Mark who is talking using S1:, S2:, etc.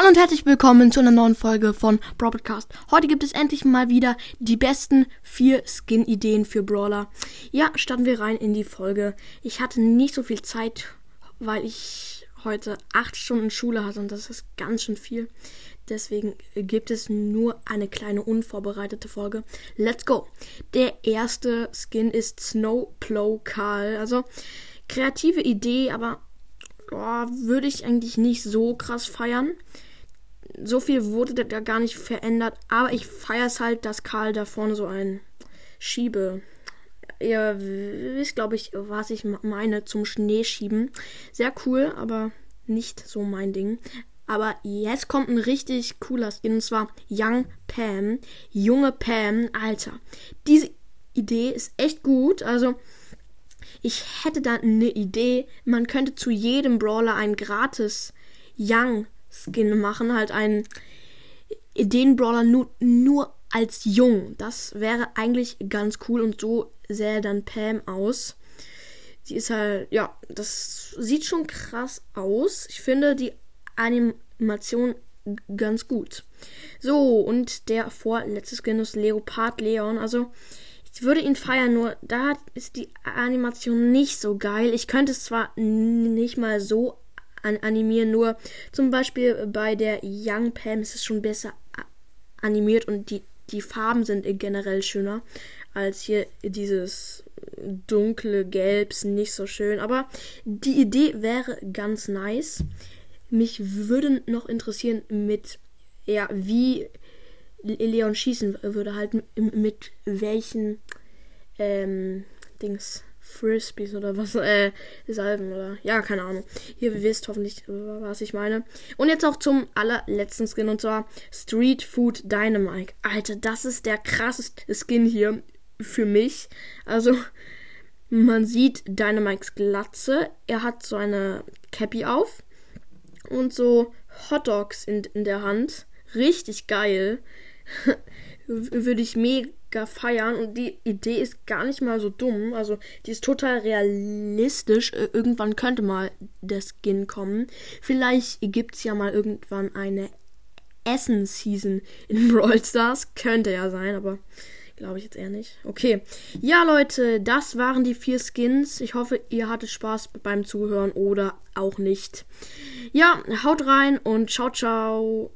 S1: Hallo und herzlich willkommen zu einer neuen Folge von Broadcast. Heute gibt es endlich mal wieder die besten vier Skin-Ideen für Brawler. Ja, starten wir rein in die Folge. Ich hatte nicht so viel Zeit, weil ich heute acht Stunden Schule hatte und das ist ganz schön viel. Deswegen gibt es nur eine kleine unvorbereitete Folge. Let's go! Der erste Skin ist Snowplow Karl. Also kreative Idee, aber oh, würde ich eigentlich nicht so krass feiern. So viel wurde da gar nicht verändert, aber ich feiere es halt, dass Karl da vorne so ein Schiebe. Ihr wisst, glaube ich, was ich meine zum Schneeschieben. Sehr cool, aber nicht so mein Ding. Aber jetzt kommt ein richtig cooler Skin und zwar Young Pam. Junge Pam, Alter. Diese Idee ist echt gut. Also, ich hätte da eine Idee. Man könnte zu jedem Brawler ein gratis Young Skin machen. Halt einen Ideen-Brawler nur, nur als jung. Das wäre eigentlich ganz cool und so sähe dann Pam aus. Sie ist halt, ja, das sieht schon krass aus. Ich finde die Animation ganz gut. So, und der vorletzte Skin ist Leopard Leon. Also, ich würde ihn feiern, nur da ist die Animation nicht so geil. Ich könnte es zwar nicht mal so an animieren, nur zum Beispiel bei der Young Pam ist es schon besser animiert und die, die Farben sind generell schöner als hier dieses dunkle Gelb, nicht so schön. Aber die Idee wäre ganz nice. Mich würde noch interessieren mit, ja, wie Leon schießen würde, halt mit welchen ähm, Dings, Frisbees oder was, äh, Salben oder, ja, keine Ahnung. Ihr wisst hoffentlich, was ich meine. Und jetzt auch zum allerletzten Skin und zwar Street Food Dynamite. Alter, das ist der krasseste Skin hier für mich. Also, man sieht Dynamites Glatze. Er hat so eine Cappy auf und so Hotdogs in, in der Hand. Richtig geil. würde ich mega feiern und die Idee ist gar nicht mal so dumm. Also die ist total realistisch. Irgendwann könnte mal der Skin kommen. Vielleicht gibt es ja mal irgendwann eine Essen-Season in Brawl Stars. Könnte ja sein, aber glaube ich jetzt eher nicht. Okay. Ja, Leute, das waren die vier Skins. Ich hoffe, ihr hattet Spaß beim Zuhören oder auch nicht. Ja, haut rein und ciao, ciao.